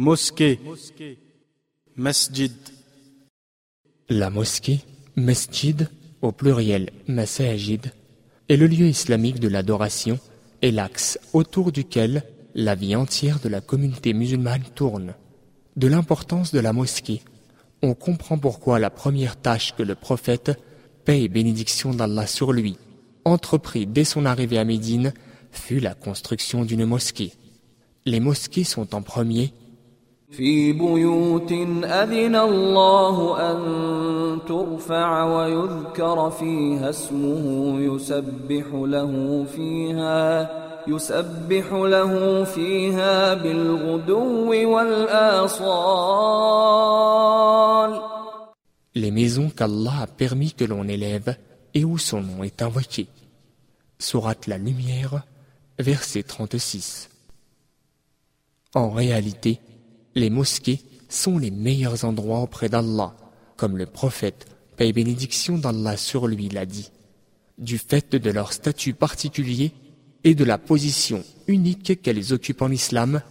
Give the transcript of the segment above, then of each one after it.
mosquée, masjid, La mosquée, masjid, au pluriel masajid, est le lieu islamique de l'adoration et l'axe autour duquel la vie entière de la communauté musulmane tourne. De l'importance de la mosquée, on comprend pourquoi la première tâche que le prophète, paix et bénédiction d'Allah sur lui, entreprit dès son arrivée à Médine, fut la construction d'une mosquée. Les mosquées sont en premier في بيوت أذن الله أن ترفع ويذكر فيها اسمه يسبح له فيها يسبح له فيها بالغدو والآصال les maisons qu'Allah a permis que l'on élève et où son nom est invoqué. Sourate la lumière, verset 36. En réalité, les mosquées sont les meilleurs endroits auprès d'Allah, comme le prophète, paix et bénédiction d'Allah sur lui l'a dit, du fait de leur statut particulier et de la position unique qu'elles occupent en islam,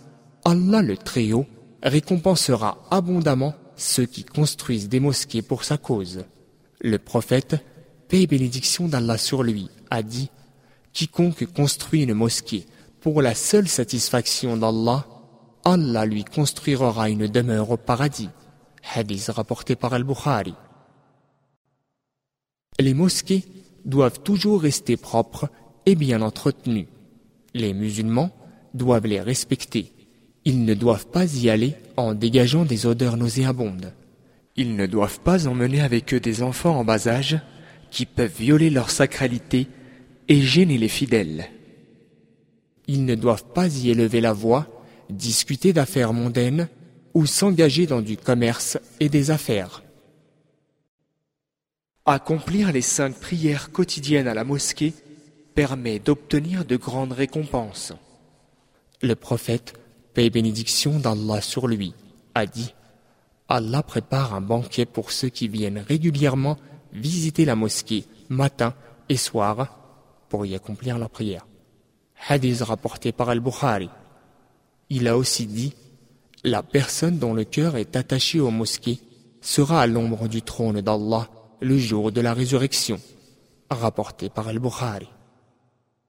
Allah le Très-Haut récompensera abondamment ceux qui construisent des mosquées pour sa cause. Le prophète, paix et bénédiction d'Allah sur lui, a dit Quiconque construit une mosquée pour la seule satisfaction d'Allah, Allah lui construira une demeure au paradis. Hadith rapporté par Al-Bukhari. Les mosquées doivent toujours rester propres et bien entretenues. Les musulmans doivent les respecter. Ils ne doivent pas y aller en dégageant des odeurs nauséabondes. Ils ne doivent pas emmener avec eux des enfants en bas âge qui peuvent violer leur sacralité et gêner les fidèles. Ils ne doivent pas y élever la voix, discuter d'affaires mondaines ou s'engager dans du commerce et des affaires. Accomplir les cinq prières quotidiennes à la mosquée permet d'obtenir de grandes récompenses. Le prophète, paix et bénédiction d'Allah sur lui, a dit Allah prépare un banquet pour ceux qui viennent régulièrement visiter la mosquée matin et soir pour y accomplir la prière. Hadith rapporté par Al-Bukhari. Il a aussi dit La personne dont le cœur est attaché aux mosquées sera à l'ombre du trône d'Allah le jour de la résurrection. Rapporté par Al-Bukhari.